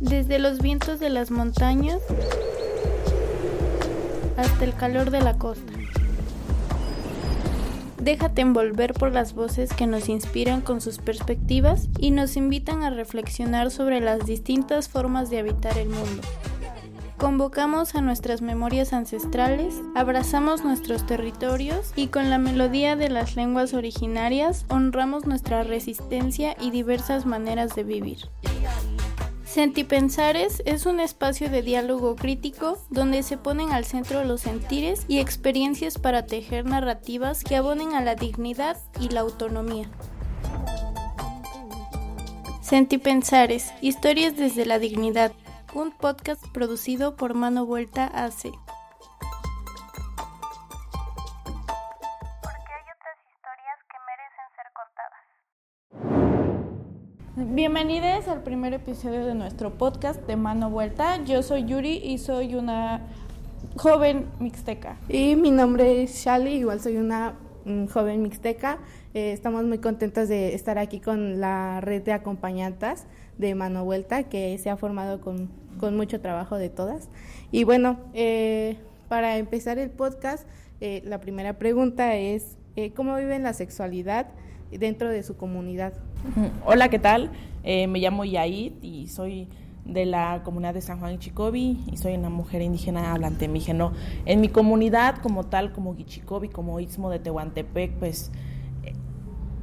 desde los vientos de las montañas hasta el calor de la costa. Déjate envolver por las voces que nos inspiran con sus perspectivas y nos invitan a reflexionar sobre las distintas formas de habitar el mundo. Convocamos a nuestras memorias ancestrales, abrazamos nuestros territorios y con la melodía de las lenguas originarias honramos nuestra resistencia y diversas maneras de vivir. Sentipensares es un espacio de diálogo crítico donde se ponen al centro los sentires y experiencias para tejer narrativas que abonen a la dignidad y la autonomía. Sentipensares, historias desde la dignidad, un podcast producido por Mano Vuelta AC. Bienvenidos al primer episodio de nuestro podcast de Mano Vuelta. Yo soy Yuri y soy una joven mixteca. Y mi nombre es Shali, igual soy una mm, joven mixteca. Eh, estamos muy contentos de estar aquí con la red de acompañantes de Mano Vuelta que se ha formado con con mucho trabajo de todas. Y bueno, eh, para empezar el podcast, eh, la primera pregunta es, eh, ¿cómo viven la sexualidad dentro de su comunidad? Hola, ¿qué tal? me llamo Yaid y soy de la comunidad de San Juan Chicobi y soy una mujer indígena hablante mígeno. En mi comunidad, como tal, como Guichicobi, como Istmo de Tehuantepec, pues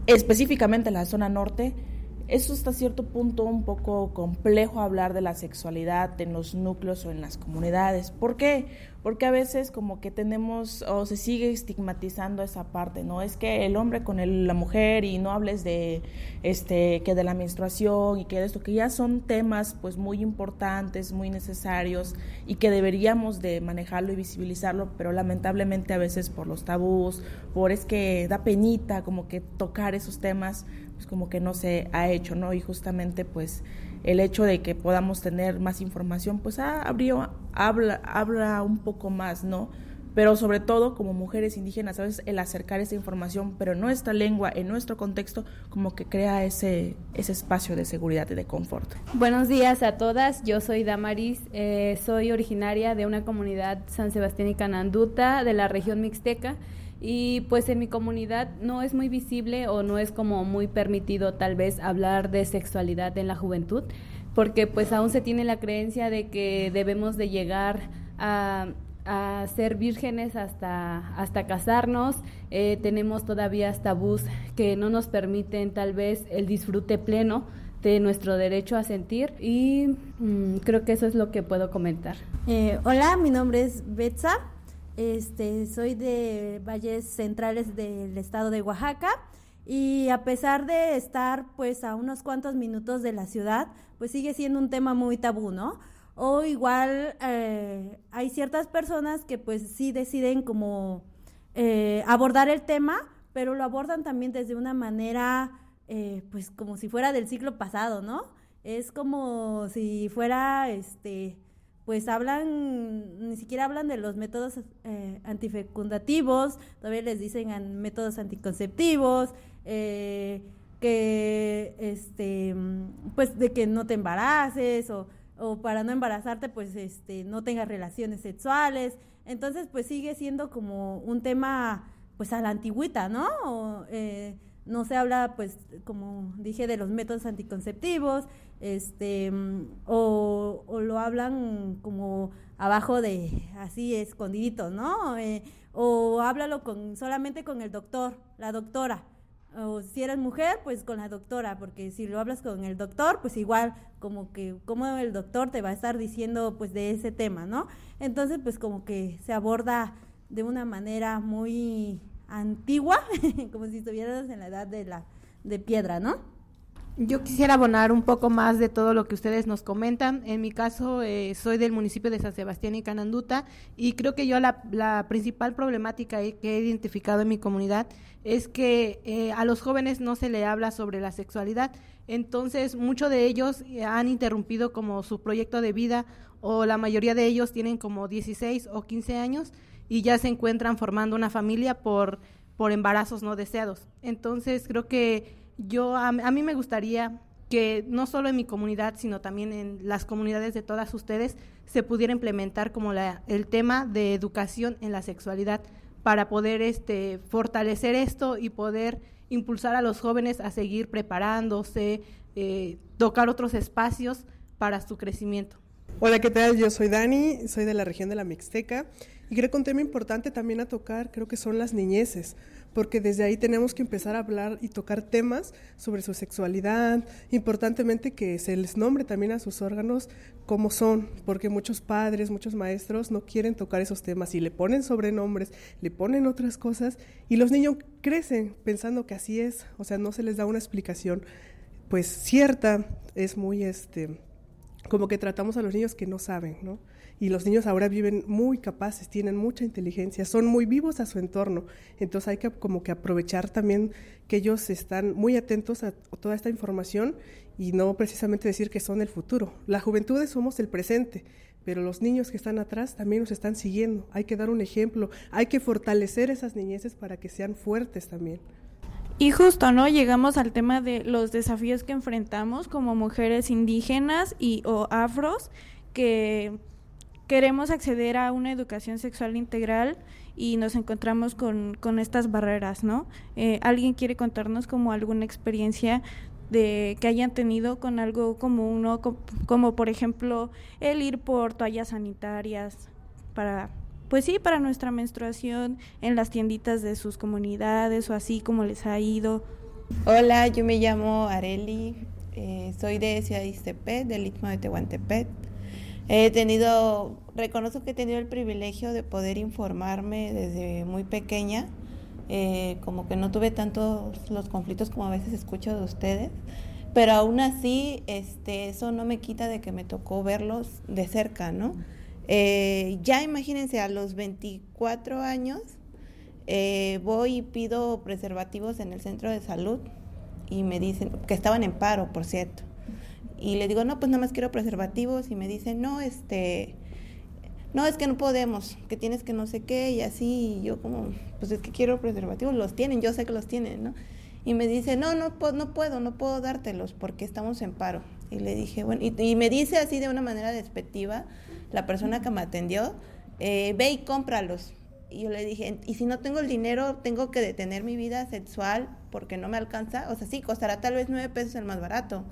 específicamente en la zona norte, es hasta cierto punto un poco complejo hablar de la sexualidad en los núcleos o en las comunidades. ¿Por qué? Porque a veces como que tenemos o se sigue estigmatizando esa parte, ¿no? Es que el hombre con la mujer y no hables de este que de la menstruación y que de esto que ya son temas pues muy importantes, muy necesarios y que deberíamos de manejarlo y visibilizarlo, pero lamentablemente a veces por los tabús, por es que da penita como que tocar esos temas pues como que no se ha hecho, ¿no? Y justamente pues el hecho de que podamos tener más información, pues ah, habría, habla, habla un poco más, ¿no? Pero sobre todo como mujeres indígenas, a veces el acercar esa información, pero en nuestra lengua, en nuestro contexto, como que crea ese, ese espacio de seguridad y de confort. Buenos días a todas, yo soy Damaris, eh, soy originaria de una comunidad San Sebastián y Cananduta de la región mixteca y pues en mi comunidad no es muy visible o no es como muy permitido tal vez hablar de sexualidad en la juventud porque pues aún se tiene la creencia de que debemos de llegar a, ser vírgenes hasta, hasta casarnos, eh, tenemos todavía tabús que no nos permiten tal vez el disfrute pleno de nuestro derecho a sentir. Y mm, creo que eso es lo que puedo comentar. Eh, hola, mi nombre es Betsa, este, soy de valles centrales del estado de Oaxaca y a pesar de estar pues a unos cuantos minutos de la ciudad, pues sigue siendo un tema muy tabú, ¿no? O igual eh, hay ciertas personas que pues sí deciden como eh, abordar el tema, pero lo abordan también desde una manera eh, pues como si fuera del siglo pasado, ¿no? Es como si fuera este pues hablan, ni siquiera hablan de los métodos eh, antifecundativos, todavía les dicen métodos anticonceptivos, eh, que, este, pues de que no te embaraces o, o, para no embarazarte, pues, este, no tengas relaciones sexuales. Entonces, pues sigue siendo como un tema, pues a la antigüita, ¿no? eh, no se habla, pues, como dije, de los métodos anticonceptivos, este, o, lo hablan como abajo de, así, escondidito, ¿no? Eh, o háblalo con, solamente con el doctor, la doctora. O si eres mujer, pues con la doctora, porque si lo hablas con el doctor, pues igual como que, como el doctor te va a estar diciendo, pues, de ese tema, ¿no? Entonces, pues como que se aborda de una manera muy antigua, como si estuvieras en la edad de la de piedra, ¿no? Yo quisiera abonar un poco más de todo lo que ustedes nos comentan. En mi caso, eh, soy del municipio de San Sebastián y Cananduta y creo que yo la, principal problemática que he identificado en mi comunidad es que eh, a los jóvenes no se le habla sobre la sexualidad. Entonces, muchos de ellos han interrumpido como su proyecto de vida o la mayoría de ellos tienen como 16 o 15 años y ya se encuentran formando una familia por, por embarazos no deseados. Entonces creo que yo, a, mí me gustaría que no solo en mi comunidad, sino también en las comunidades de todas ustedes se pudiera implementar como la, el tema de educación en la sexualidad para poder este, fortalecer esto y poder impulsar a los jóvenes a seguir preparándose, eh, tocar otros espacios para su crecimiento. Hola, ¿qué tal? Yo soy Dani, soy de la región de la Mixteca y creo que un tema importante también a tocar creo que son las niñeces, porque desde ahí tenemos que empezar a hablar y tocar temas sobre su sexualidad, importantemente que se les nombre también a sus órganos cómo son, porque muchos padres, muchos maestros no quieren tocar esos temas y le ponen sobrenombres, le ponen otras cosas y los niños crecen pensando que así es, o sea, no se les da una explicación pues cierta, es muy este como que tratamos a los niños que no saben, ¿no? Y los niños ahora viven muy capaces, tienen mucha inteligencia, son muy vivos a su entorno. Entonces hay que como que aprovechar también que ellos están muy atentos a toda esta información y no precisamente decir que son el futuro. La juventud somos el presente, pero los niños que están atrás también nos están siguiendo. Hay que dar un ejemplo, hay que fortalecer esas niñeces para que sean fuertes también. Y justo, ¿no? Llegamos al tema de los desafíos que enfrentamos como mujeres indígenas y o afros que queremos acceder a una educación sexual integral y nos encontramos con, con estas barreras, ¿no? Eh, ¿Alguien quiere contarnos como alguna experiencia de que hayan tenido con algo común, como, por ejemplo el ir por toallas sanitarias para pues sí, para nuestra menstruación en las tienditas de sus comunidades o así como les ha ido. Hola, yo me llamo Areli, eh, soy de Ciudad Iztepet, del Istmo de Tehuantepec. He tenido, reconozco que he tenido el privilegio de poder informarme desde muy pequeña, eh, como que no tuve tantos los conflictos como a veces escucho de ustedes, pero aún así, este, eso no me quita de que me tocó verlos de cerca, ¿no? Eh, ya imagínense, a los 24 años eh, voy y pido preservativos en el centro de salud y me dicen, que estaban en paro, por cierto. Y le digo, no, pues nada más quiero preservativos y me dicen, no, este, no, es que no podemos, que tienes que no sé qué y así. Y yo como, pues es que quiero preservativos, los tienen, yo sé que los tienen, ¿no? Y me dice, no, no, no puedo, no puedo dártelos porque estamos en paro. Y le dije, bueno, y, y me dice así de una manera despectiva, la persona que me atendió, eh, ve y cómpralos. Y yo le dije, y si no tengo el dinero, tengo que detener mi vida sexual porque no me alcanza. O sea, sí, costará tal vez nueve pesos el más barato.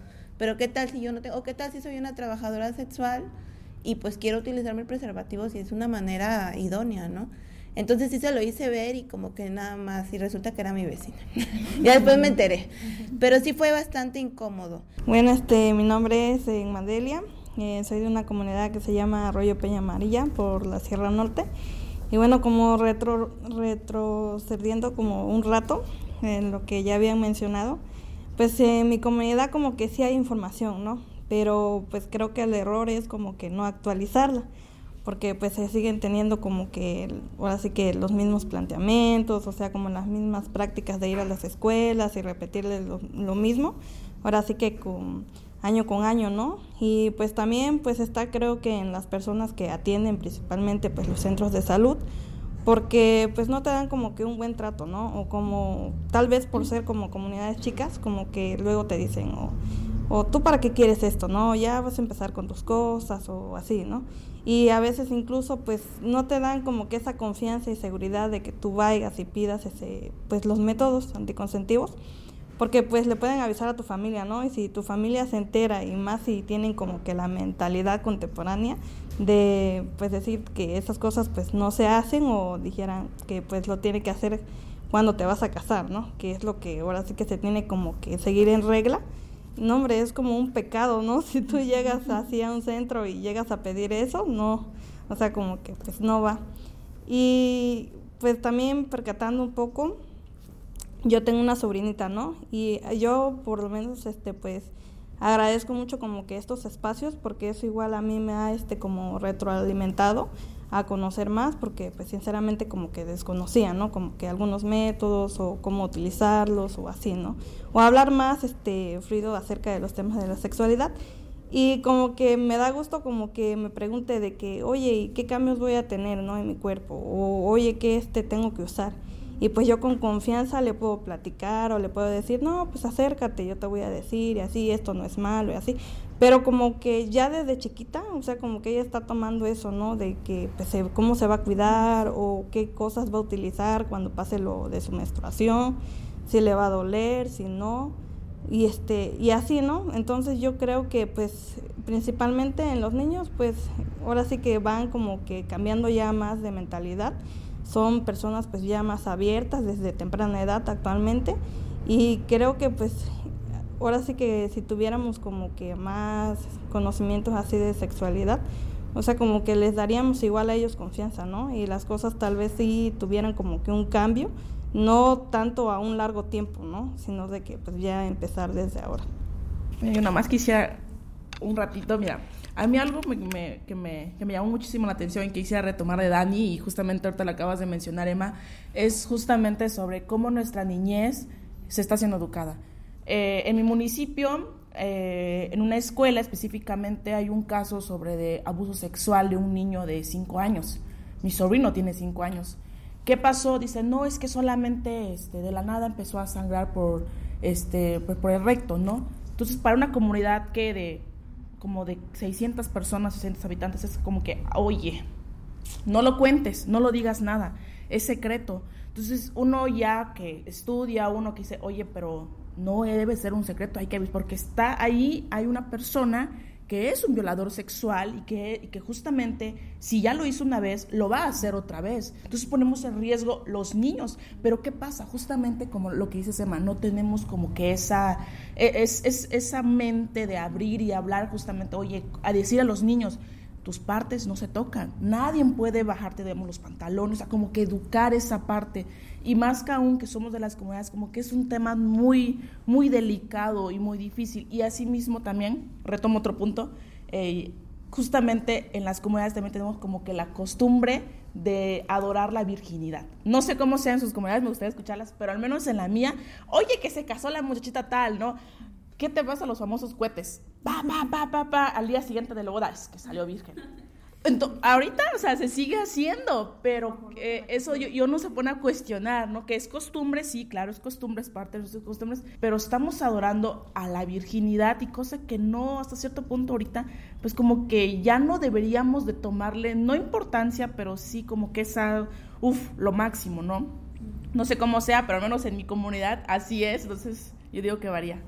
Pero ¿qué tal si yo no tengo? ¿O qué tal si soy una trabajadora sexual y pues quiero utilizarme el preservativo si es una manera idónea, ¿no? Entonces sí se lo hice ver y como que nada más, y resulta que era mi vecina. ya después me enteré. Pero sí fue bastante incómodo. Bueno, este, mi nombre es eh, Madelia, eh, soy de una comunidad que se llama Arroyo Peña Amarilla por la Sierra Norte. Y bueno, como retro, retrocediendo como un rato en lo que ya habían mencionado, pues en mi comunidad como que sí hay información, ¿no? Pero pues creo que el error es como que no actualizarla, porque pues se siguen teniendo como que, ahora sí que los mismos planteamientos, o sea, como las mismas prácticas de ir a las escuelas y repetirles lo, mismo. Ahora sí que con año con año, ¿no? Y pues también pues está creo que en las personas que atienden principalmente pues los centros de salud, porque pues no te dan como que un buen trato, ¿no? O como tal vez por ser como comunidades chicas, como que luego te dicen, o, o tú para qué quieres esto, ¿no? Ya vas a empezar con tus cosas o así, ¿no? Y a veces incluso pues no te dan como que esa confianza y seguridad de que tú vayas y pidas ese pues los métodos anticonceptivos porque pues le pueden avisar a tu familia, ¿no? Y si tu familia se entera y más si tienen como que la mentalidad contemporánea de pues decir que esas cosas pues no se hacen o dijeran que pues lo tiene que hacer cuando te vas a casar, ¿no? Que es lo que ahora sí que se tiene como que seguir en regla. No, hombre, es como un pecado, ¿no? Si tú llegas así a un centro y llegas a pedir eso, no. O sea, como que pues no va. Y pues también percatando un poco, yo tengo una sobrinita, ¿no? Y yo por lo menos, este, pues, agradezco mucho como que estos espacios, porque eso igual a mí me ha, este, como retroalimentado a conocer más, porque pues sinceramente como que desconocía, ¿no? Como que algunos métodos o cómo utilizarlos o así, ¿no? O hablar más, este, fluido acerca de los temas de la sexualidad. Y como que me da gusto como que me pregunte de que, oye, ¿y qué cambios voy a tener, ¿no? En mi cuerpo? O, oye, ¿qué este tengo que usar? Y pues yo con confianza le puedo platicar o le puedo decir, no, pues acércate, yo te voy a decir y así, esto no es malo y así. Pero como que ya desde chiquita, o sea, como que ella está tomando eso, ¿no? De que pues, cómo se va a cuidar o qué cosas va a utilizar cuando pase lo de su menstruación, si le va a doler, si no. Y este y así, ¿no? Entonces yo creo que pues principalmente en los niños, pues ahora sí que van como que cambiando ya más de mentalidad. Son personas pues ya más abiertas desde temprana edad actualmente y creo que pues ahora sí que si tuviéramos como que más conocimientos así de sexualidad, o sea, como que les daríamos igual a ellos confianza, ¿no? Y las cosas tal vez sí tuvieran como que un cambio, no tanto a un largo tiempo, ¿no? Sino de que pues ya empezar desde ahora. Yo nada más quisiera un ratito, mira, a mí algo que, me, llamó muchísimo la atención y que quisiera retomar de Dani, y justamente ahorita lo acabas de mencionar, Emma, es justamente sobre cómo nuestra niñez se está siendo educada. Eh, en mi municipio, eh, en una escuela específicamente, hay un caso sobre de abuso sexual de un niño de 5 años. Mi sobrino tiene 5 años. ¿Qué pasó? Dice, no, es que solamente este, de la nada empezó a sangrar por, este, por, el recto, ¿no? Entonces, para una comunidad que de como de 600 personas, 600 habitantes, es como que, oye, no lo cuentes, no lo digas nada, es secreto. Entonces, uno ya que estudia, uno que dice, oye, pero no debe ser un secreto, hay que porque está ahí, hay una persona que es un violador sexual y que, que, justamente si ya lo hizo una vez, lo va a hacer otra vez. Entonces ponemos en riesgo los niños. Pero ¿qué pasa? Justamente como lo que dice Sema, no tenemos como que esa, e, es, es, esa mente de abrir y hablar justamente, oye, a decir a los niños, tus partes no se tocan. Nadie puede bajarte, digamos, los pantalones, o sea, como que educar esa parte. Y más que aún que somos de las comunidades, como que es un tema muy, muy delicado y muy difícil. Y asimismo también, retomo otro punto, eh, justamente en las comunidades también tenemos como que la costumbre de adorar la virginidad. No sé cómo sean sus comunidades, me gustaría escucharlas, pero al menos en la mía, oye, que se casó la muchachita tal, ¿no? ¿Qué te pasa a los famosos cohetes? Pa, pa, pa, pa, pa, al día siguiente de la boda, es que salió virgen. Entonces, ahorita, o sea, se sigue haciendo, pero eh, eso yo, no se pone a cuestionar, ¿no? Que es costumbre, sí, claro, es costumbre, es parte de nuestras costumbres, pero estamos adorando a la virginidad y cosa que no, hasta cierto punto ahorita, pues como que ya no deberíamos de tomarle, no importancia, pero sí como que esa, uff, lo máximo, ¿no? No sé cómo sea, pero al menos en mi comunidad así es, entonces yo digo que varía.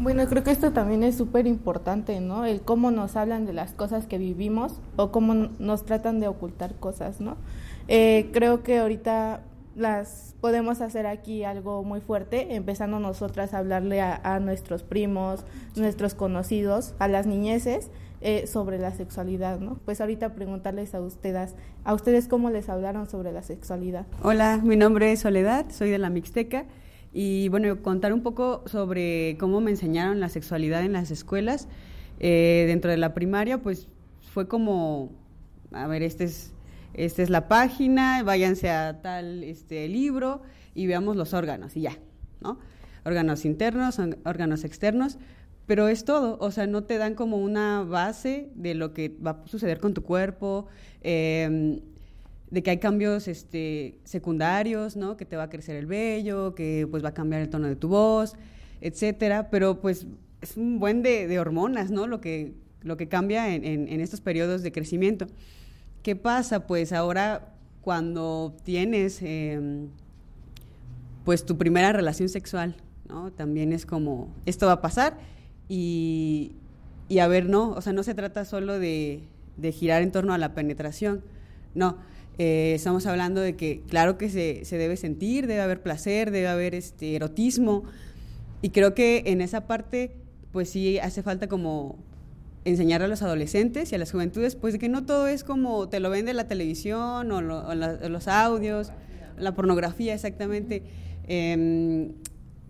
Bueno, creo que esto también es súper importante, ¿no? El cómo nos hablan de las cosas que vivimos o cómo nos tratan de ocultar cosas, ¿no? Eh, creo que ahorita las podemos hacer aquí algo muy fuerte, empezando nosotras a hablarle a, nuestros primos, nuestros conocidos, a las niñeces, eh, sobre la sexualidad, ¿no? Pues ahorita preguntarles a ustedes, a ustedes cómo les hablaron sobre la sexualidad. Hola, mi nombre es Soledad, soy de la Mixteca y bueno, contar un poco sobre cómo me enseñaron la sexualidad en las escuelas. Eh, dentro de la primaria, pues fue como, a ver, este es, esta es la página, váyanse a tal este libro y veamos los órganos y ya, ¿no? Órganos internos, órganos externos, pero es todo, o sea, no te dan como una base de lo que va a suceder con tu cuerpo, eh, de que hay cambios este, secundarios, ¿no? Que te va a crecer el vello, que pues va a cambiar el tono de tu voz, etcétera, pero pues es un buen de, hormonas, ¿no? Lo que, lo que cambia en, en, estos periodos de crecimiento. ¿Qué pasa? Pues ahora cuando tienes em, pues tu primera relación sexual, ¿no? También es como, esto va a pasar y, y a ver, no, o sea, no se trata solo de, de girar en torno a la penetración, no, eh, estamos hablando de que, claro que se, se, debe sentir, debe haber placer, debe haber este erotismo. Y creo que en esa parte, pues sí hace falta como enseñar a los adolescentes y a las juventudes, pues de que no todo es como te lo vende la televisión o, los audios, la pornografía exactamente. Em,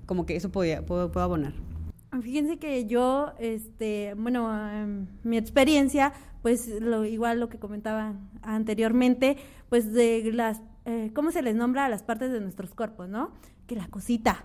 como que eso podía, puedo, puedo abonar. Fíjense que yo, este, bueno, mi experiencia, pues lo, igual lo que comentaba anteriormente, pues de las, eh, ¿cómo se les nombra a las partes de nuestros cuerpos, no? Que la cosita,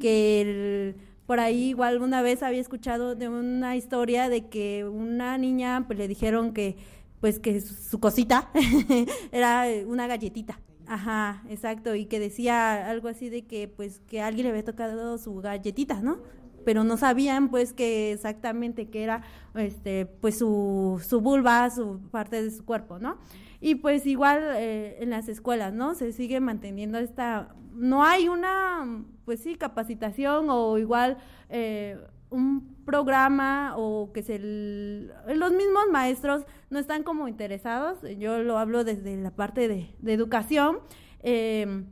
que por ahí igual una vez había escuchado de una historia de que una niña pues le dijeron que pues que su, cosita era una galletita Ajá, exacto, y que decía algo así de que pues que alguien le había tocado su galletita, ¿no? Pero no sabían pues que exactamente que era este pues su, su vulva, su parte de su cuerpo, ¿no? Y pues igual eh, en las escuelas, ¿no? Se sigue manteniendo esta, no hay una, pues sí, capacitación o igual eh, un programa o que se los mismos maestros no están como interesados. Yo lo hablo desde la parte de, educación. Em,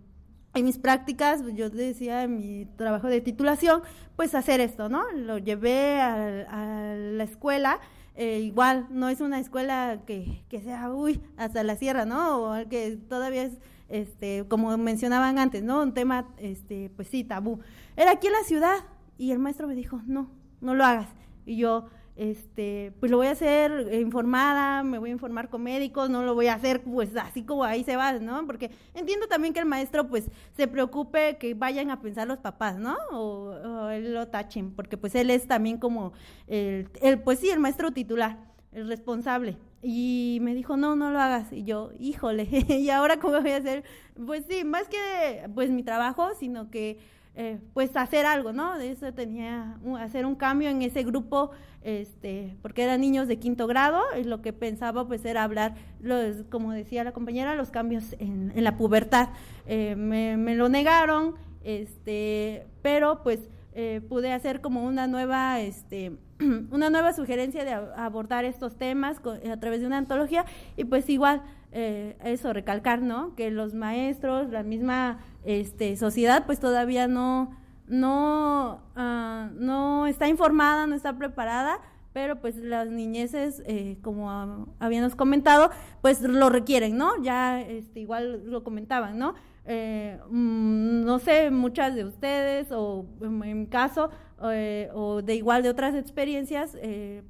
en mis prácticas, yo decía en mi trabajo de titulación, pues hacer esto, ¿no? Lo llevé a, la escuela. Eh, igual, no es una escuela que, que, sea, uy, hasta la sierra, ¿no? O que todavía es, este, como mencionaban antes, ¿no? Un tema, este, pues sí, tabú. Era aquí en la ciudad y el maestro me dijo, no, no lo hagas. Y yo, este, pues lo voy a hacer informada, me voy a informar con médicos, no lo voy a hacer pues así como ahí se va, ¿no? Porque entiendo también que el maestro pues se preocupe que vayan a pensar los papás, ¿no? O, él lo tachen, porque pues él es también como el, el, pues sí, el maestro titular, el responsable. Y me dijo, no, no lo hagas. Y yo, híjole, ¿y ahora cómo voy a hacer? Pues sí, más que pues mi trabajo, sino que eh, pues hacer algo, ¿no? De eso tenía, hacer un cambio en ese grupo, este, porque eran niños de quinto grado, y lo que pensaba pues era hablar, los, como decía la compañera, los cambios en, la pubertad. Eh, me, lo negaron, este, pero pues eh, pude hacer como una nueva, este, una nueva sugerencia de abordar estos temas a través de una antología, y pues igual, eso, recalcar, ¿no? Que los maestros, la misma este, sociedad pues todavía no, no, ah, no está informada, no está preparada, pero pues las niñeces, eh, como habíamos comentado, pues lo requieren, ¿no? Ya este, igual lo comentaban, ¿no? Eh, mm, no sé, muchas de ustedes, o en mi caso, eh, o de igual de otras experiencias,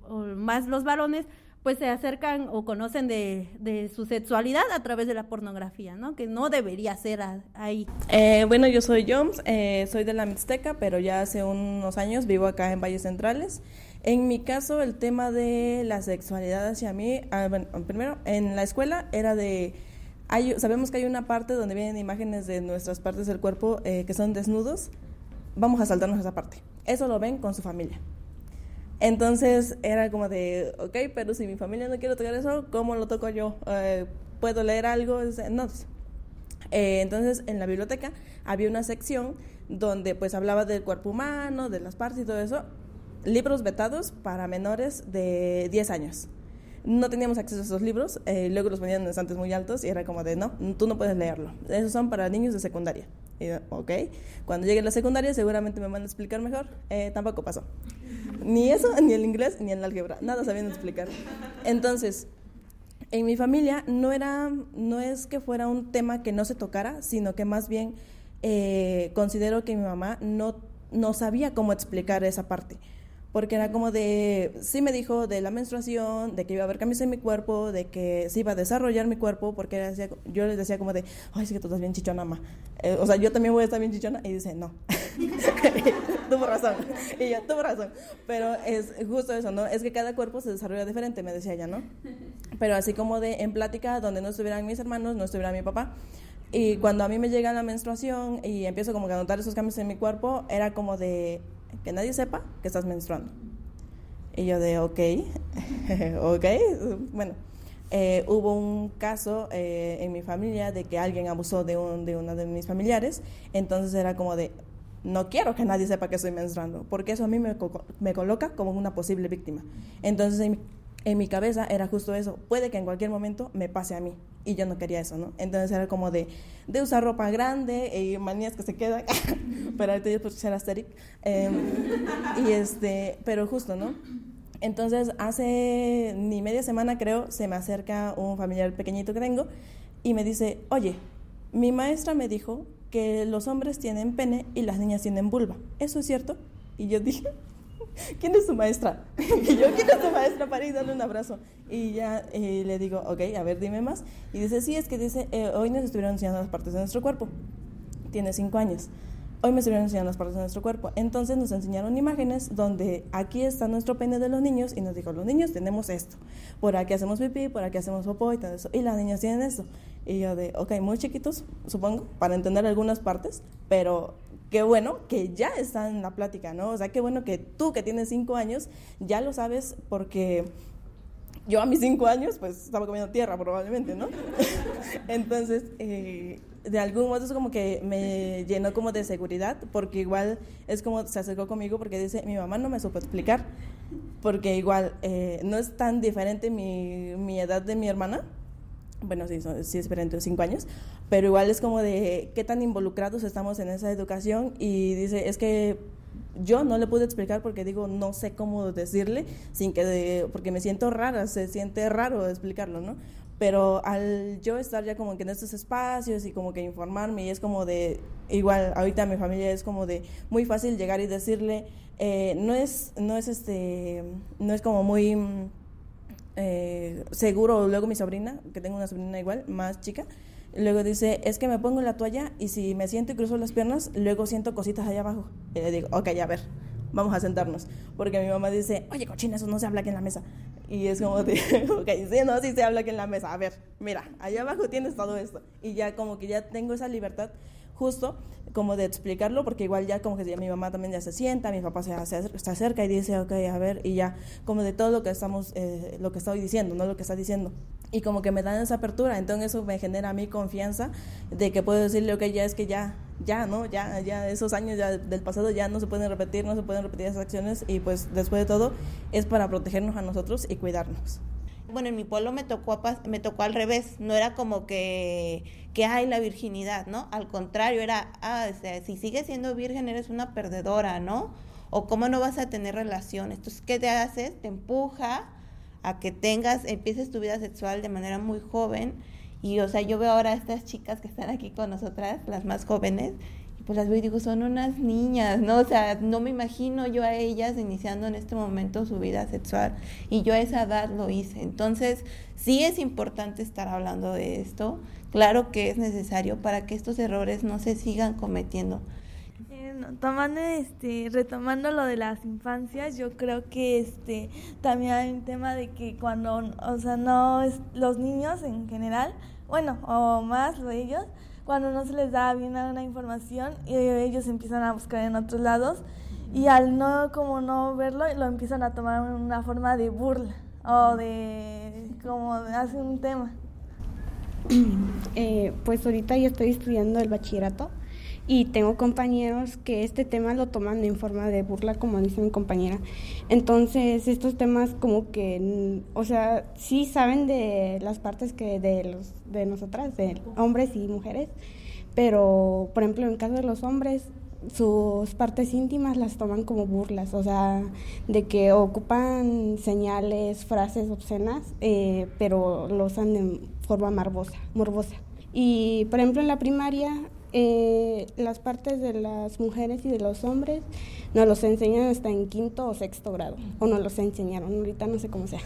o más los varones, pues se acercan o conocen de, su sexualidad a través de la pornografía, ¿no? Que no debería ser ahí. Eh, bueno, yo soy Joms, eh, soy de la Mixteca, pero ya hace unos años vivo acá en Valles Centrales. En mi caso, el tema de la sexualidad hacia mí, ah, bueno, primero, en la escuela era de... Hay, sabemos que hay una parte donde vienen imágenes de nuestras partes del cuerpo eh, que son desnudos. Vamos a saltarnos esa parte. Eso lo ven con su familia. Entonces era como de, ok, pero si mi familia no quiere tocar eso, ¿cómo lo toco yo? Eh, ¿Puedo leer algo? No. Eh, entonces en la biblioteca había una sección donde pues hablaba del cuerpo humano, de las partes y todo eso, libros vetados para menores de 10 años. No teníamos acceso a esos libros, eh, luego los ponían en estantes muy altos y era como de, no, tú no puedes leerlo. Esos son para niños de secundaria. Y, ok, cuando llegue a la secundaria seguramente me van a explicar mejor. tampoco pasó. Ni eso, ni el inglés, ni el álgebra. Nada sabían explicar. Entonces, en mi familia no era, no es que fuera un tema que no se tocara, sino que más bien eh, considero que mi mamá no, no sabía cómo explicar esa parte porque era como de, sí me dijo de la menstruación, de que iba a haber cambios en mi cuerpo, de que se iba a desarrollar mi cuerpo, porque decía, yo les decía como de, ay, sí que tú estás bien chichona, mamá. Eh, o sea, yo también voy a estar bien chichona, y dice, no. tuvo razón. Y yo, tuvo razón. Pero es justo eso, ¿no? Es que cada cuerpo se desarrolla diferente, me decía ella, ¿no? Pero así como de en plática, donde no estuvieran mis hermanos, no estuviera mi papá. Y cuando a mí me llega la menstruación y empiezo como a notar esos cambios en mi cuerpo, era como de, que nadie sepa que estás menstruando. Y yo de, ok, ok, bueno. Eh, hubo un caso eh, en mi familia de que alguien abusó de, un, de una de mis familiares, entonces era como de, no quiero que nadie sepa que estoy menstruando, porque eso a mí me, me coloca como una posible víctima. Entonces en en mi cabeza era justo eso, puede que en cualquier momento me pase a mí y yo no quería eso, ¿no? Entonces era como de, de usar ropa grande y manías que se quedan, pero ahorita yo pues ser asteric. Em, y este, pero justo, ¿no? Entonces hace ni media semana creo, se me acerca un familiar pequeñito que tengo y me dice, oye, mi maestra me dijo que los hombres tienen pene y las niñas tienen vulva. ¿Eso es cierto? Y yo dije, ¿quién es tu maestra? Y yo, ¿quién es tu maestra para ir darle un abrazo? Y ya eh, le digo, ok, a ver, dime más. Y dice, sí, es que dice, eh, hoy nos estuvieron enseñando las partes de nuestro cuerpo. Tiene cinco años. Hoy me estuvieron enseñando las partes de nuestro cuerpo. Entonces nos enseñaron imágenes donde aquí está nuestro pene de los niños y nos dijo, los niños tenemos esto. Por aquí hacemos pipí, por aquí hacemos popó y todo eso. Y las niñas tienen esto. Y yo de, ok, muy chiquitos, supongo, para entender algunas partes, pero qué bueno que ya está en la plática, ¿no? O sea, qué bueno que tú que tienes cinco años ya lo sabes porque yo a mis cinco años pues estaba comiendo tierra probablemente, ¿no? Entonces, eh, de algún modo es como que me llenó como de seguridad, porque igual es como se acercó conmigo porque dice, mi mamá no me supo explicar, porque igual eh, no es tan diferente mi, mi, edad de mi hermana, bueno, sí, sí es diferente, cinco años, pero igual es como de qué tan involucrados estamos en esa educación y dice, es que yo no le pude explicar porque digo, no sé cómo decirle, sin que porque me siento rara, se siente raro explicarlo, ¿no? Pero al yo estar ya como que en estos espacios y como que informarme y es como de, igual ahorita mi familia es como de muy fácil llegar y decirle, eh, no es, no es este, no es como muy eh, seguro luego mi sobrina, que tengo una sobrina igual, más chica, Luego dice, es que me pongo la toalla y si me siento y cruzo las piernas, luego siento cositas allá abajo. Y le digo, ok, a ver, vamos a sentarnos. Porque mi mamá dice, oye, cochina, eso no se habla aquí en la mesa. Y es como, de, ok, sí, no, sí se habla aquí en la mesa. A ver, mira, allá abajo tienes todo esto. Y ya como que ya tengo esa libertad justo como de explicarlo, porque igual ya como que ya mi mamá también ya se sienta, mi papá se, se, está cerca y dice, ok, a ver, y ya como de todo lo que estamos, eh, lo que estoy diciendo, no lo que está diciendo. Y como que me dan esa apertura, entonces eso me genera a mí confianza de que puedo decirle, ok, ya es que ya, ya, ¿no? Ya, ya esos años ya del pasado ya no se pueden repetir, no se pueden repetir esas acciones y pues después de todo es para protegernos a nosotros y cuidarnos bueno, en mi pueblo me tocó, me tocó al revés, no era como que, que hay la virginidad, ¿no? Al contrario, era, ah, si sigues siendo virgen eres una perdedora, ¿no? O cómo no vas a tener relaciones. Entonces, ¿qué te haces? Te empuja a que tengas, empieces tu vida sexual de manera muy joven. Y, o sea, yo veo ahora a estas chicas que están aquí con nosotras, las más jóvenes, pues las veo y digo, son unas niñas, ¿no? O sea, no me imagino yo a ellas iniciando en este momento su vida sexual y yo a esa edad lo hice. Entonces, sí es importante estar hablando de esto, claro que es necesario para que estos errores no se sigan cometiendo. Tomando este retomando lo de las infancias yo creo que este también hay un tema de que cuando o sea no los niños en general bueno o más lo ellos cuando no se les da bien una información y ellos empiezan a buscar en otros lados. Y al no como no verlo lo empiezan a tomar en una forma de burla o de como hace un tema. Eh, pues ahorita yo estoy estudiando el bachillerato y tengo compañeros que este tema lo toman en forma de burla, como dice mi compañera. Entonces, estos temas como que, o sea, sí saben de las partes que de los de nosotras, de hombres y mujeres, pero por ejemplo, en caso de los hombres, sus partes íntimas las toman como burlas, o sea, de que ocupan señales, frases obscenas, eh, pero lo usan de forma morbosa, morbosa. Y por ejemplo en la primaria eh, las partes de las mujeres y de los hombres nos los enseñan hasta en quinto o sexto grado, o nos los enseñaron, ahorita no sé cómo sea.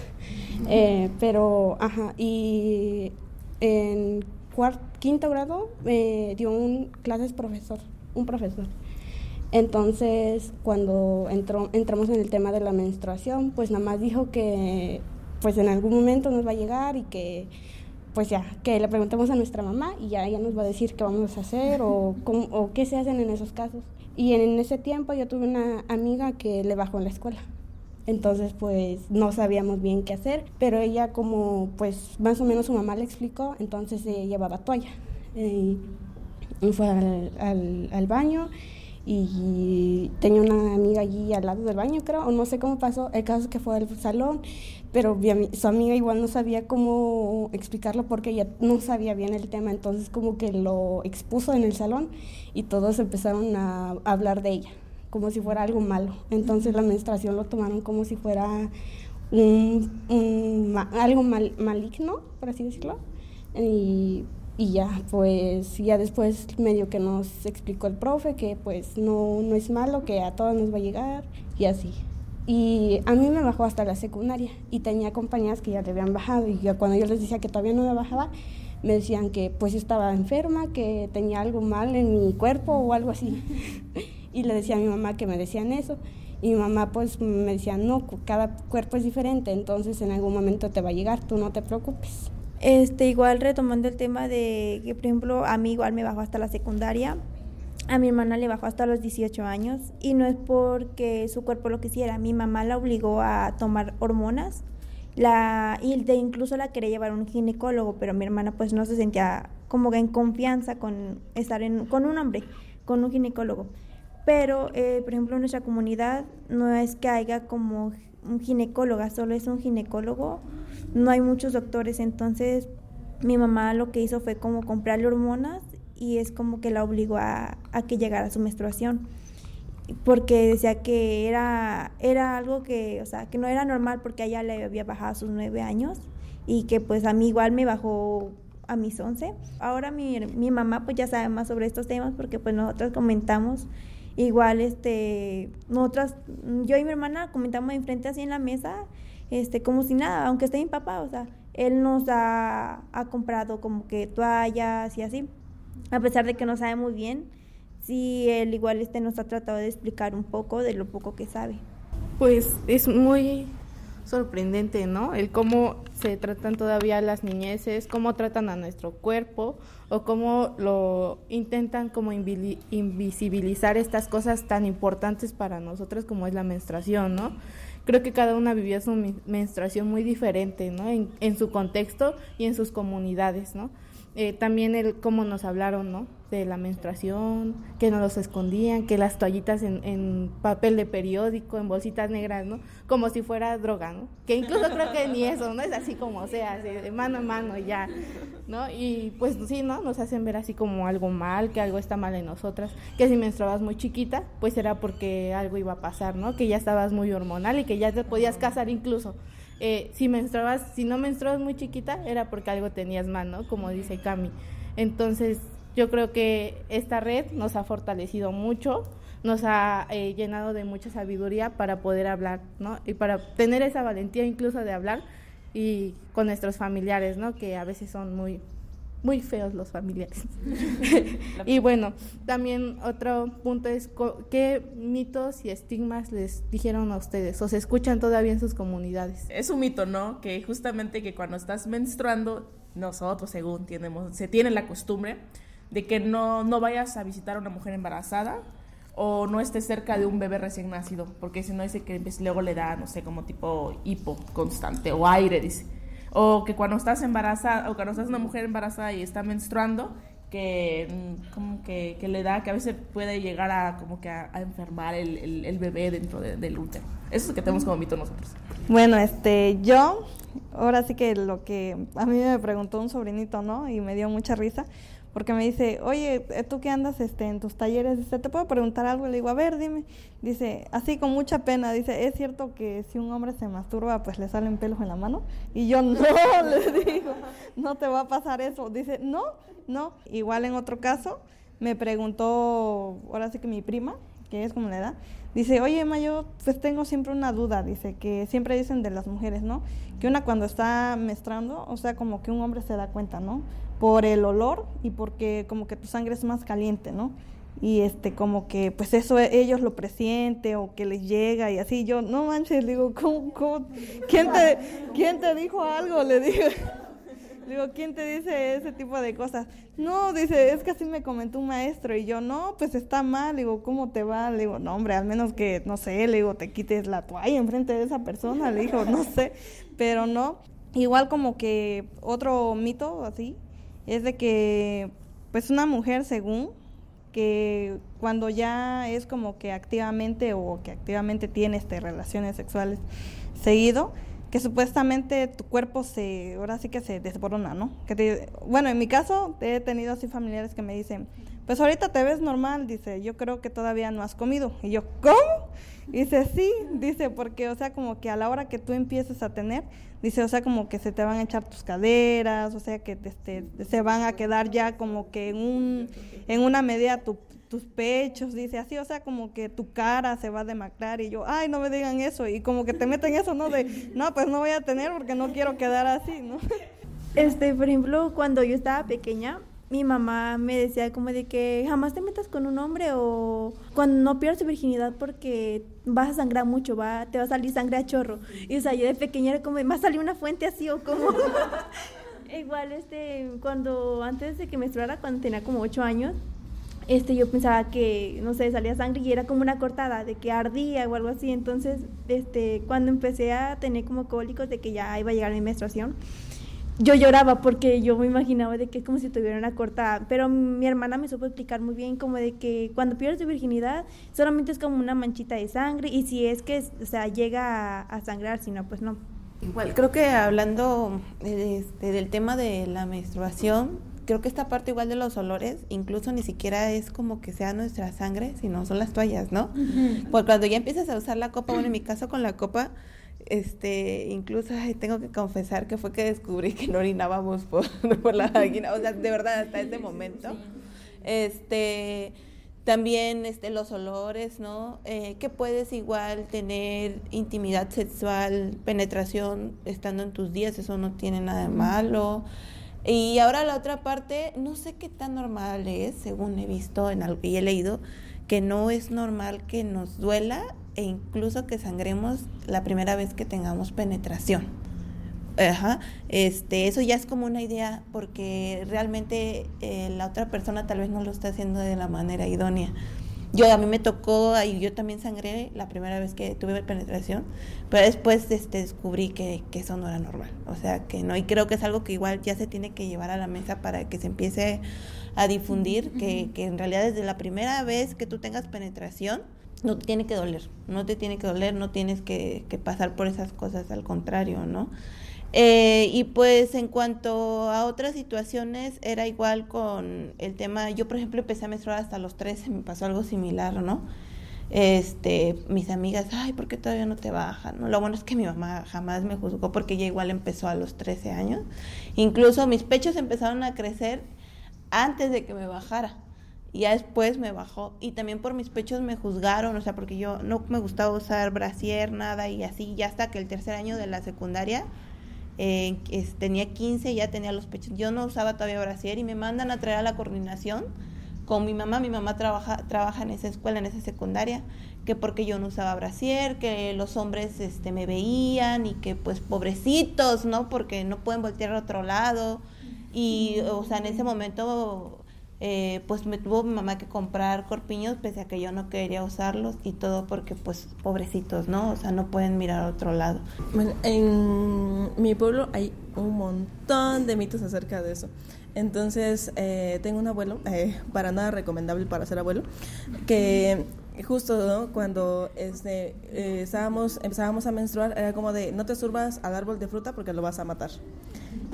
Eh, pero, ajá, y en cuarto, quinto grado me dio un clases profesor, un profesor. Entonces, cuando entró, entramos en el tema de la menstruación, pues nada más dijo que pues en algún momento nos va a llegar y que pues ya, que le preguntemos a nuestra mamá y ya ella nos va a decir qué vamos a hacer o, o qué se hacen en esos casos. Y en ese tiempo yo tuve una amiga que le bajó en la escuela. Entonces, pues no sabíamos bien qué hacer, pero ella como, pues más o menos su mamá le explicó, entonces se llevaba toalla. y fue al, al, al baño y tenía una amiga allí al lado del baño, creo, o no sé cómo pasó, el caso es que fue al salón, pero su amiga igual no sabía cómo explicarlo porque ella no sabía bien el tema, entonces como que lo expuso en el salón y todos empezaron a hablar de ella, como si fuera algo malo. Entonces la menstruación lo tomaron como si fuera un, algo maligno, por así decirlo. Y y ya, pues ya después medio que nos explicó el profe que pues no, no es malo, que a todos nos va a llegar y así. Y a mí me bajó hasta la secundaria y tenía compañeras que ya le habían bajado y cuando yo les decía que todavía no me bajaba, me decían que pues estaba enferma, que tenía algo mal en mi cuerpo o algo así. y le decía a mi mamá que me decían eso. Y mi mamá pues me decía, no, cada cuerpo es diferente, entonces en algún momento te va a llegar, tú no te preocupes. Este, igual retomando el tema de que, por ejemplo, a mí igual me bajó hasta la secundaria, a mi hermana le bajó hasta los 18 años y no es porque su cuerpo lo quisiera, mi mamá la obligó a tomar hormonas la, y de incluso la quería llevar a un ginecólogo, pero mi hermana pues no se sentía como en confianza con estar con un hombre, con un ginecólogo. Pero, eh, por ejemplo, en nuestra comunidad no es que haya como un ginecóloga, solo es un ginecólogo, no hay muchos doctores, entonces mi mamá lo que hizo fue como comprarle hormonas y es como que la obligó a, que llegara su menstruación porque decía que era, era algo que, o sea, que no era normal porque ella le había bajado a sus nueve años y que pues a mí igual me bajó a mis once. Ahora mi, mi mamá pues ya sabe más sobre estos temas porque pues nosotros comentamos igual este nosotras yo y mi hermana comentamos enfrente así en la mesa este como si nada aunque esté mi papá o sea él nos ha, ha comprado como que toallas y así a pesar de que no sabe muy bien sí él igual este nos ha tratado de explicar un poco de lo poco que sabe pues es muy sorprendente, ¿no? El cómo se tratan todavía las niñeces, cómo tratan a nuestro cuerpo o cómo lo intentan como invisibilizar estas cosas tan importantes para nosotros como es la menstruación, ¿no? Creo que cada una vivía su menstruación muy diferente, ¿no? En, en su contexto y en sus comunidades, ¿no? Eh, también el cómo nos hablaron, ¿no? De la menstruación, que nos los escondían, que las toallitas en, en, papel de periódico, en bolsitas negras, ¿no? Como si fuera droga, ¿no? Que incluso creo que ni eso, ¿no? Es así como sea, de mano a mano ya, ¿no? Y pues sí, ¿no? Nos hacen ver así como algo mal, que algo está mal en nosotras, que si menstruabas muy chiquita, pues era porque algo iba a pasar, ¿no? Que ya estabas muy hormonal y que ya te podías casar incluso. Eh, si menstruabas, si no menstruabas muy chiquita, era porque algo tenías mal, ¿no? Como dice Cami. Entonces, yo creo que esta red nos ha fortalecido mucho, nos ha eh, llenado de mucha sabiduría para poder hablar, ¿no? Y para tener esa valentía incluso de hablar y con nuestros familiares, ¿no? Que a veces son muy muy feos los familiares. y bueno, también otro punto es qué mitos y estigmas les dijeron a ustedes o se escuchan todavía en sus comunidades. Es un mito, ¿no? Que justamente que cuando estás menstruando, nosotros según tenemos, se tiene la costumbre de que no, no vayas a visitar a una mujer embarazada o no estés cerca de un bebé recién nacido, porque si no dice que pues, luego le da, no sé, como tipo hipo constante o aire, dice o que cuando estás embarazada, o cuando estás una mujer embarazada y está menstruando, que mm, como que, que le da, que a veces puede llegar a como que a, enfermar el, el, bebé dentro del útero. Eso es lo que tenemos como mito nosotros. Bueno, este, yo, ahora sí que lo que a mí me preguntó un sobrinito, ¿no? Y me dio mucha risa porque me dice, oye, eh, tú que andas este, en tus talleres, dice, ¿te puedo preguntar algo? Le digo, a ver, dime. Dice, así con mucha pena, dice, ¿es cierto que si un hombre se masturba, pues le salen pelos en la mano? Y yo, no, le digo, no te va a pasar eso. Dice, no, no. Igual en otro caso, me preguntó, ahora sí que mi prima, que es como la edad, dice, oye, Ma, yo pues tengo siempre una duda, dice, que siempre dicen de las mujeres, ¿no? Que una cuando está menstruando, o sea, como que un hombre se da cuenta, ¿no? Por el olor y porque como que tu sangre es más caliente, ¿no? Y este, como que, pues eso e, ellos lo presienten o que les llega y así. Yo, no manches, digo, ¿cómo, cómo? ¿Quién, te, ¿quién te dijo algo? Le digo. digo, ¿quién te dice ese tipo de cosas? No, dice, es que así me comentó un maestro. Y yo, no, pues está mal. Digo, ¿cómo te va? Le digo, no, hombre, al menos que, no sé, le digo, te quites la toalla enfrente de esa persona. Le digo, no sé, pero no. Igual como que otro mito así, es de que pues una mujer según que cuando ya es como que activamente o que activamente tiene este, relaciones sexuales seguido, que supuestamente tu cuerpo se, ahora sí que se desborona, ¿no? Que bueno, en mi caso he tenido así familiares que me dicen, pues ahorita te ves normal, dice, yo creo que todavía no has comido. Y yo, ¿cómo? Dice, sí, dice, porque, o sea, como que a la hora que tú empieces a tener, dice, o sea, como que se te van a echar tus caderas, o sea, que te, este, se van a quedar ya como que en, un, en una medida tus pechos, dice así, o sea, como que tu cara se va a demacrar y yo, ay, no me digan eso, y como que te meten eso, ¿no? De, no, pues no voy a tener porque no quiero quedar así, ¿no? Este, por ejemplo, cuando yo estaba pequeña, mi mamá me decía como de que jamás te metas con un hombre o cuando no pierdas tu virginidad porque vas a sangrar mucho, va, te va a salir sangre a chorro. Y o sea, yo de pequeña era como, ¿más salió una fuente así o como? Igual, este, cuando, antes de que me menstruara, cuando tenía como ocho años, este, yo pensaba que, no sé, salía sangre y era como una cortada, de que ardía o algo así. Entonces, este, cuando empecé a tener como cólicos de que ya iba a llegar mi menstruación, yo lloraba porque yo me imaginaba de que es como si tuviera una cortada, pero mi hermana me supo explicar muy bien como de que cuando pierdes tu virginidad solamente es como una manchita de sangre y si es que o sea, llega a, sangrar, si no, pues no. Igual, creo que hablando este, del tema de la menstruación, creo que esta parte igual de los olores, incluso ni siquiera es como que sea nuestra sangre, sino son las toallas, ¿no? Porque cuando ya empiezas a usar la copa, bueno, en mi caso con la copa, este, incluso tengo que confesar que fue que descubrí que no orinábamos por, la vagina, o sea, de verdad, hasta ese momento. Este, también este, los olores, ¿no? Eh, que puedes igual tener intimidad sexual, penetración estando en tus días, eso no tiene nada de malo. Y ahora la otra parte, no sé qué tan normal es, según he visto en algo y he leído, que no es normal que nos duela e incluso que sangremos la primera vez que tengamos penetración. Ajá. Este, eso ya es como una idea porque realmente eh, la otra persona tal vez no lo está haciendo de la manera idónea. Yo a mí me tocó y yo también sangré la primera vez que tuve penetración, pero después este, descubrí que, que, eso no era normal. O sea, que no, y creo que es algo que igual ya se tiene que llevar a la mesa para que se empiece a difundir, que, que en realidad desde la primera vez que tú tengas penetración, no te tiene que doler, no te tiene que doler, no tienes que, pasar por esas cosas, al contrario, ¿no? Eh, y pues en cuanto a otras situaciones, era igual con el tema, yo por ejemplo empecé a menstruar hasta los 13, me pasó algo similar, ¿no? Este, mis amigas, ay, ¿por qué todavía no te bajan? ¿no? Lo bueno es que mi mamá jamás me juzgó porque ella igual empezó a los 13 años. Incluso mis pechos empezaron a crecer antes de que me bajara ya después me bajó y también por mis pechos me juzgaron, o sea, porque yo no me gustaba usar brasier, nada y así, ya hasta que el tercer año de la secundaria eh, tenía 15 y ya tenía los pechos, yo no usaba todavía brasier y me mandan a traer a la coordinación con mi mamá, mi mamá trabaja, trabaja en esa escuela, en esa secundaria, que porque yo no usaba brasier, que los hombres este, me veían y que pues pobrecitos, ¿no? Porque no pueden voltear a otro lado. Y, o sea, en ese momento eh, pues me tuvo mi mamá que comprar corpiños pese a que yo no quería usarlos y todo porque pues pobrecitos, ¿no? O sea, no pueden mirar a otro lado. Bueno, en mi pueblo hay un montón de mitos acerca de eso. Entonces, eh, tengo un abuelo, eh, para nada recomendable para ser abuelo, que justo cuando este, estábamos, empezábamos a menstruar, era como de, no te subas al árbol de fruta porque lo vas a matar.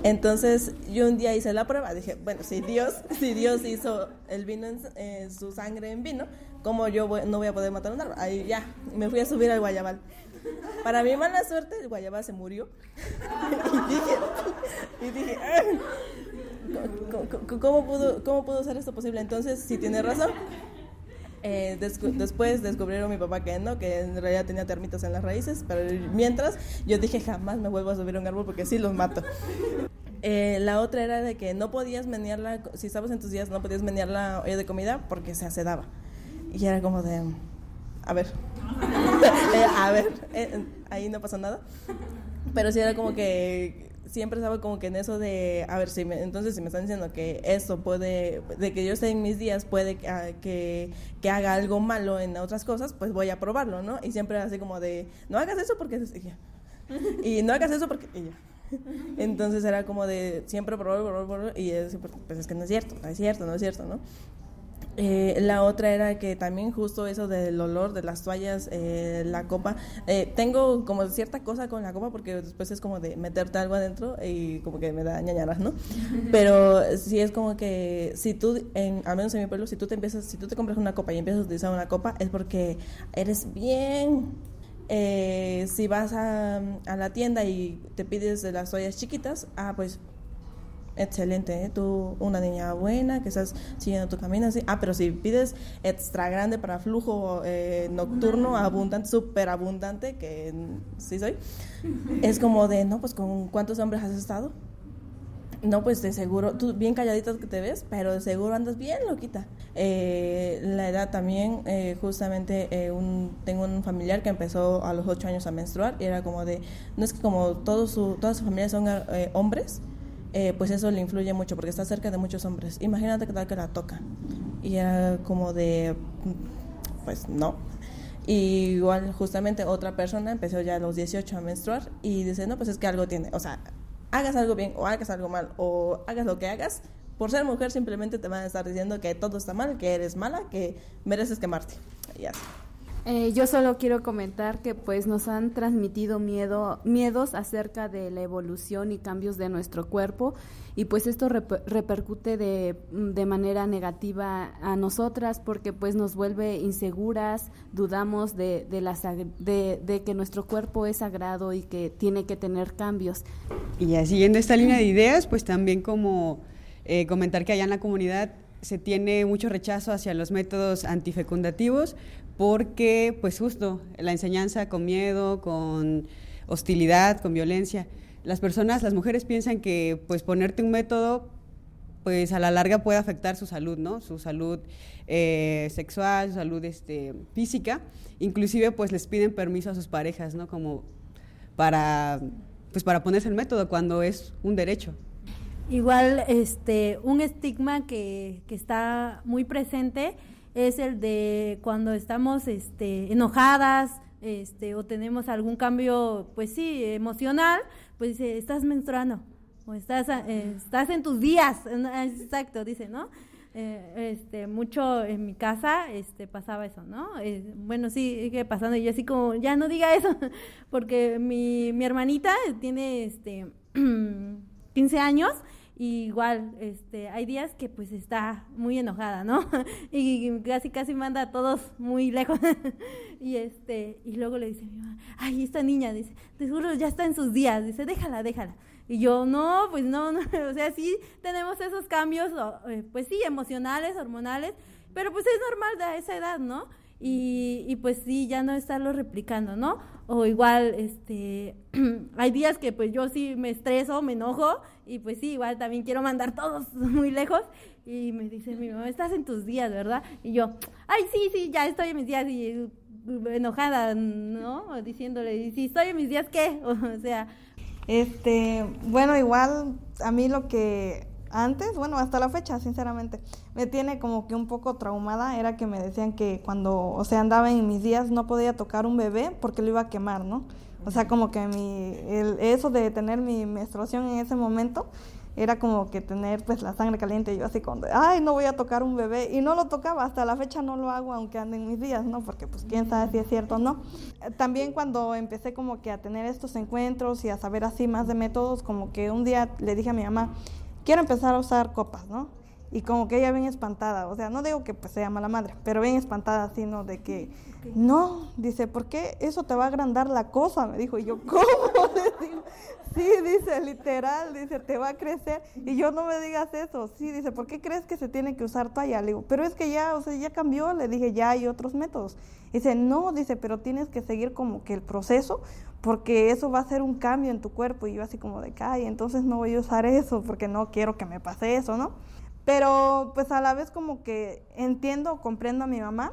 Entonces yo un día hice la prueba, dije, bueno, si Dios, si Dios hizo el vino en eh, su sangre en vino, ¿cómo yo no voy a poder matar un árbol? Ahí ya, me fui a subir al guayabal. Para mi mala suerte, el guayabal se murió. y dije, ¿cómo, pudo, ¿cómo pudo ser esto posible? Entonces, si tiene razón, eh, después descubrieron mi papá que no, que en realidad tenía termitos en las raíces, pero mientras yo dije jamás me vuelvo a subir a un árbol porque sí los mato. Eh, la otra era de que no podías menearla, si estabas en tus días no podías menear la olla de comida porque se acedaba. Y era como de, a ver, eh, a ver, ahí no pasó nada. Pero sí era como que siempre estaba como que en eso de, a ver, si me, entonces si me están diciendo que esto puede, de que yo esté en mis días, puede que, que, haga algo malo en otras cosas, pues voy a probarlo, ¿no? Y siempre así como de, no hagas eso porque... Y no hagas eso porque... Entonces era como de siempre probar, probar, probar, y es, pues es que no es cierto, no es cierto, no es cierto, ¿no? Eh, la otra era que también justo eso del olor de las toallas, eh, la copa. Eh, tengo como cierta cosa con la copa porque después es como de meterte algo adentro y como que me da ñañaras, ¿no? Pero sí es como que si tú, en, al menos en mi pueblo, si tú te empiezas, si tú te compras una copa y empiezas a utilizar una copa es porque eres bien si vas a, a, la tienda y te pides de las toallas chiquitas, ah, pues excelente, ¿eh? tú una niña buena que estás siguiendo tu camino así. Ah, pero si pides extra grande para flujo eh, nocturno, abundante, súper abundante, que sí soy, es como de, no, pues con cuántos hombres has estado. No, pues de seguro, tú bien calladita que te ves, pero de seguro andas bien loquita. Eh, la edad también, eh, justamente eh, un, tengo un familiar que empezó a los 8 años a menstruar y era como de, no es que como todo su, toda su familia son hombres, eh, pues eso le influye mucho porque está cerca de muchos hombres. Imagínate que tal que la toca. Y era como de, pues no. Y igual justamente otra persona empezó ya a los 18 a menstruar y dice, no, pues es que algo tiene. O sea, hagas algo bien o hagas algo mal o hagas lo que hagas, por ser mujer simplemente te van a estar diciendo que todo está mal, que eres mala, que mereces quemarte. Y así. Eh, yo solo quiero comentar que pues nos han transmitido miedo, miedos acerca de la evolución y cambios de nuestro cuerpo y pues esto repercute de, de, manera negativa a nosotras porque pues nos vuelve inseguras, dudamos de, de, la, de que nuestro cuerpo es sagrado y que tiene que tener cambios. Y ya siguiendo esta línea de ideas, pues también como eh, comentar que allá en la comunidad se tiene mucho rechazo hacia los métodos antifecundativos porque pues justo la enseñanza con miedo, con hostilidad, con violencia. Las personas, las mujeres piensan que pues ponerte un método pues a la larga puede afectar su salud, ¿no? Su salud eh, sexual, su salud este, física. Inclusive pues les piden permiso a sus parejas, ¿no? Como para, pues para ponerse el método cuando es un derecho. Igual, este, un estigma que, que está muy presente es el de cuando estamos este, enojadas este, o tenemos algún cambio, pues sí, emocional, pues dice, estás menstruando o estás, eh, estás en tus días, exacto, dice, ¿no? Eh, este, mucho en mi casa este, pasaba eso, ¿no? Eh, bueno, sí, sigue pasando y yo así como, ya no diga eso, porque mi, mi hermanita tiene este, 15 años igual, este, hay días que pues está muy enojada, ¿no? y casi casi manda a todos muy lejos. y este, y luego le dice mi mamá, ay, esta niña, dice, te juro, ya está en sus días, dice, déjala, déjala. Y yo, no, pues no, no, o sea, sí tenemos esos cambios, eh, pues sí, emocionales, hormonales, pero pues es normal de esa edad, ¿no? Y, y, pues sí, ya no estarlo replicando, ¿no? O igual, este, hay días que pues yo sí me estreso, me enojo y pues sí, igual también quiero mandar todos muy lejos y me dice mi mamá, estás en tus días, ¿verdad? Y yo, ay, sí, sí, ya estoy en mis días y uh, enojada, ¿no? Diciéndole, si estoy en mis días, ¿qué? O sea... Este, bueno, igual a mí lo que antes, bueno, hasta la fecha, sinceramente, me tiene como que un poco traumada, era que me decían que cuando, o sea, andaba en mis días no podía tocar un bebé porque lo iba a quemar, ¿no? O sea, como que mi, el, eso de tener mi menstruación en ese momento era como que tener pues la sangre caliente y yo así como, ay, no voy a tocar un bebé y no lo tocaba, hasta la fecha no lo hago aunque ande en mis días, ¿no? Porque pues quién sabe si es cierto o no. También cuando empecé como que a tener estos encuentros y a saber así más de métodos, como que un día le dije a mi mamá, quiero empezar a usar copas, ¿no? Y como que ella bien espantada, o sea, no digo que pues sea mala madre, pero bien espantada así, ¿no? De que, no, dice, ¿por qué eso te va a agrandar la cosa? Me dijo, y yo, ¿cómo? sí, dice, literal, dice, te va a crecer. Y yo, no me digas eso, sí, dice, ¿por qué crees que se tiene que usar toalla? Le digo, pero es que ya, o sea, ya cambió, le dije, ya hay otros métodos. Dice, no, dice, pero tienes que seguir como que el proceso, porque eso va a ser un cambio en tu cuerpo. Y yo así como de, ay, entonces no voy a usar eso, porque no quiero que me pase eso, ¿no? Pero pues a la vez como que entiendo, comprendo a mi mamá,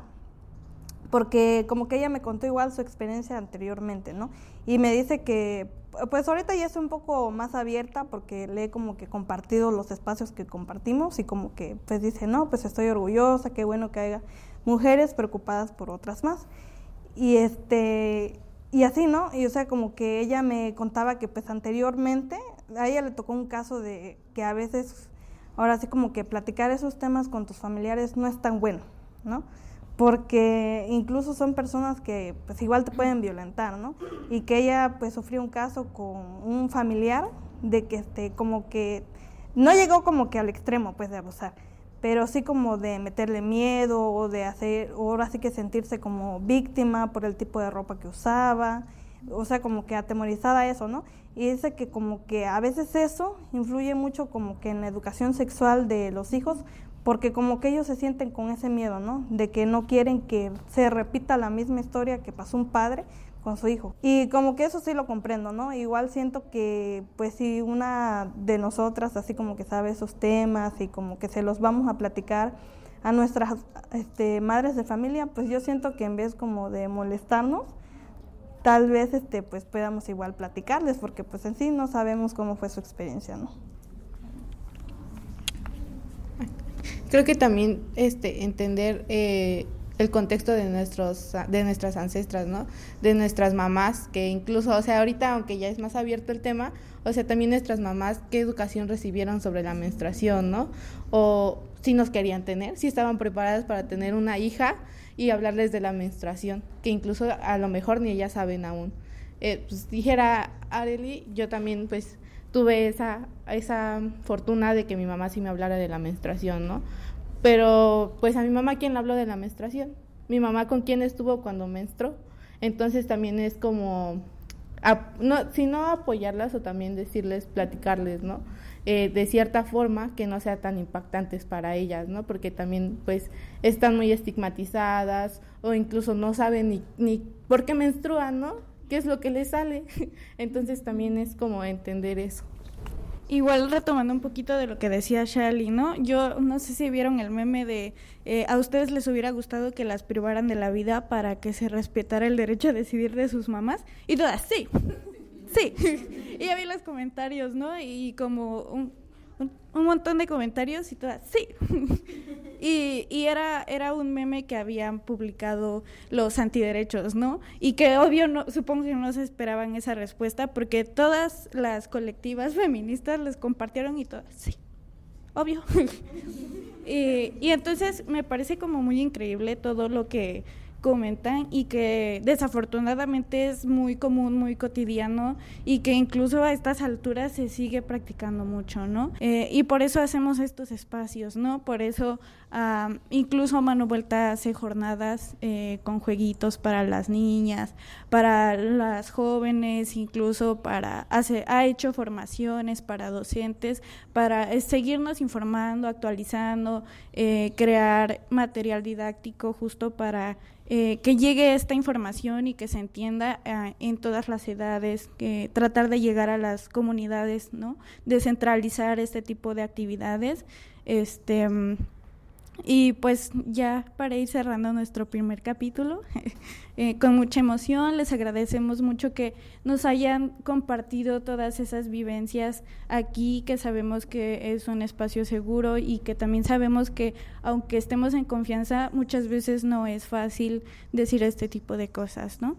porque como que ella me contó igual su experiencia anteriormente, ¿no? Y me dice que, pues ahorita ya es un poco más abierta porque le he como que compartido los espacios que compartimos y como que pues dice, no, pues estoy orgullosa, qué bueno que haya mujeres preocupadas por otras más. Y este, y así, ¿no? Y o sea, como que ella me contaba que pues anteriormente a ella le tocó un caso de que a veces ahora sí como que platicar esos temas con tus familiares no es tan bueno, ¿no? Porque incluso son personas que pues igual te pueden violentar, ¿no? Y que ella pues sufrió un caso con un familiar de que este como que no llegó como que al extremo pues de abusar, pero sí como de meterle miedo o de hacer, o ahora sí que sentirse como víctima por el tipo de ropa que usaba, o sea, como que atemorizada eso, ¿no? Y dice que como que a veces eso influye mucho como que en la educación sexual de los hijos, porque como que ellos se sienten con ese miedo, ¿no? De que no quieren que se repita la misma historia que pasó un padre con su hijo. Y como que eso sí lo comprendo, ¿no? Igual siento que pues si una de nosotras así como que sabe esos temas y como que se los vamos a platicar a nuestras este, madres de familia, pues yo siento que en vez como de molestarnos, tal vez este pues podamos igual platicarles porque pues en sí no sabemos cómo fue su experiencia, ¿no? Creo que también este entender eh, el contexto de nuestros de nuestras ancestras, ¿no? De nuestras mamás, que incluso, o sea, ahorita aunque ya es más abierto el tema, o sea, también nuestras mamás qué educación recibieron sobre la menstruación, ¿no? O si nos querían tener, si estaban preparadas para tener una hija y hablarles de la menstruación, que incluso a lo mejor ni ellas saben aún. Eh, pues dijera Areli, yo también pues tuve esa, esa fortuna de que mi mamá sí me hablara de la menstruación, ¿no? Pero pues a mi mamá, ¿quién le habló de la menstruación? Mi mamá con quién estuvo cuando menstruó. Entonces también es como, si no apoyarlas o también decirles, platicarles, ¿no? Eh, de cierta forma que no sea tan impactantes para ellas, ¿no? Porque también pues están muy estigmatizadas o incluso no saben ni, ni por qué menstruan, ¿no? ¿Qué es lo que les sale? Entonces también es como entender eso. Igual retomando un poquito de lo que decía Shali, ¿no? Yo no sé si vieron el meme de eh, a ustedes les hubiera gustado que las privaran de la vida para que se respetara el derecho a decidir de sus mamás y todas, sí, sí. y ya vi los comentarios, ¿no? Y como un, un, montón de comentarios y todas, sí. y, y era, era un meme que habían publicado los antiderechos, ¿no? Y que obvio, no, supongo que no se esperaban esa respuesta porque todas las colectivas feministas les compartieron y todas, sí, obvio. y, y entonces me parece como muy increíble todo lo que comentan y que desafortunadamente es muy común, muy cotidiano y que incluso a estas alturas se sigue practicando mucho, ¿no? Eh, y por eso hacemos estos espacios, ¿no? Por eso incluso Mano Vuelta hace jornadas eh, con jueguitos para las niñas, para las jóvenes, incluso para hace, ha hecho formaciones para docentes, para eh, seguirnos informando, actualizando, crear material didáctico justo para eh, que llegue esta información y que se entienda eh, en todas las edades, que tratar de llegar a las comunidades, ¿no? Descentralizar este tipo de actividades. Este mm, y pues ya para ir cerrando nuestro primer capítulo, eh, con mucha emoción, les agradecemos mucho que nos hayan compartido todas esas vivencias aquí, que sabemos que es un espacio seguro y que también sabemos que aunque estemos en confianza, muchas veces no es fácil decir este tipo de cosas, ¿no?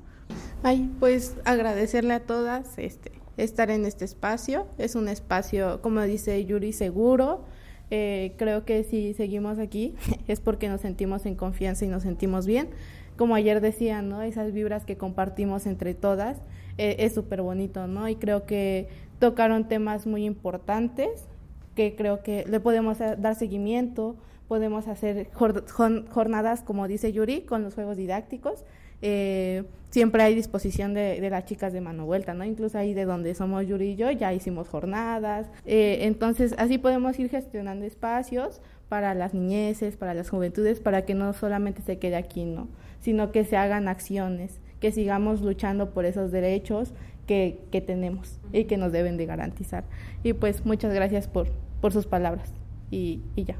Ay, pues agradecerle a todas este, estar en este espacio. Es un espacio, como dice Yuri, seguro eh, creo que si seguimos aquí es porque nos sentimos en confianza y nos sentimos bien. Como ayer decían, ¿no? Esas vibras que compartimos entre todas eh, es súper bonito, ¿no? Y creo que tocaron temas muy importantes que creo que le podemos dar seguimiento, podemos hacer jornadas, como dice Yuri, con los juegos didácticos eh, siempre hay disposición de, las chicas de mano vuelta, ¿no? Incluso ahí de donde somos Yuri y yo ya hicimos jornadas. Eh, entonces, así podemos ir gestionando espacios para las niñeces, para las juventudes, para que no solamente se quede aquí, ¿no? Sino que se hagan acciones, que sigamos luchando por esos derechos que, que tenemos y que nos deben de garantizar. Y pues muchas gracias por, por sus palabras. Y, y ya.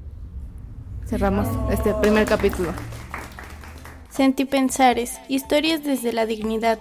Cerramos este primer capítulo. Sentipensares, historias desde la dignidad.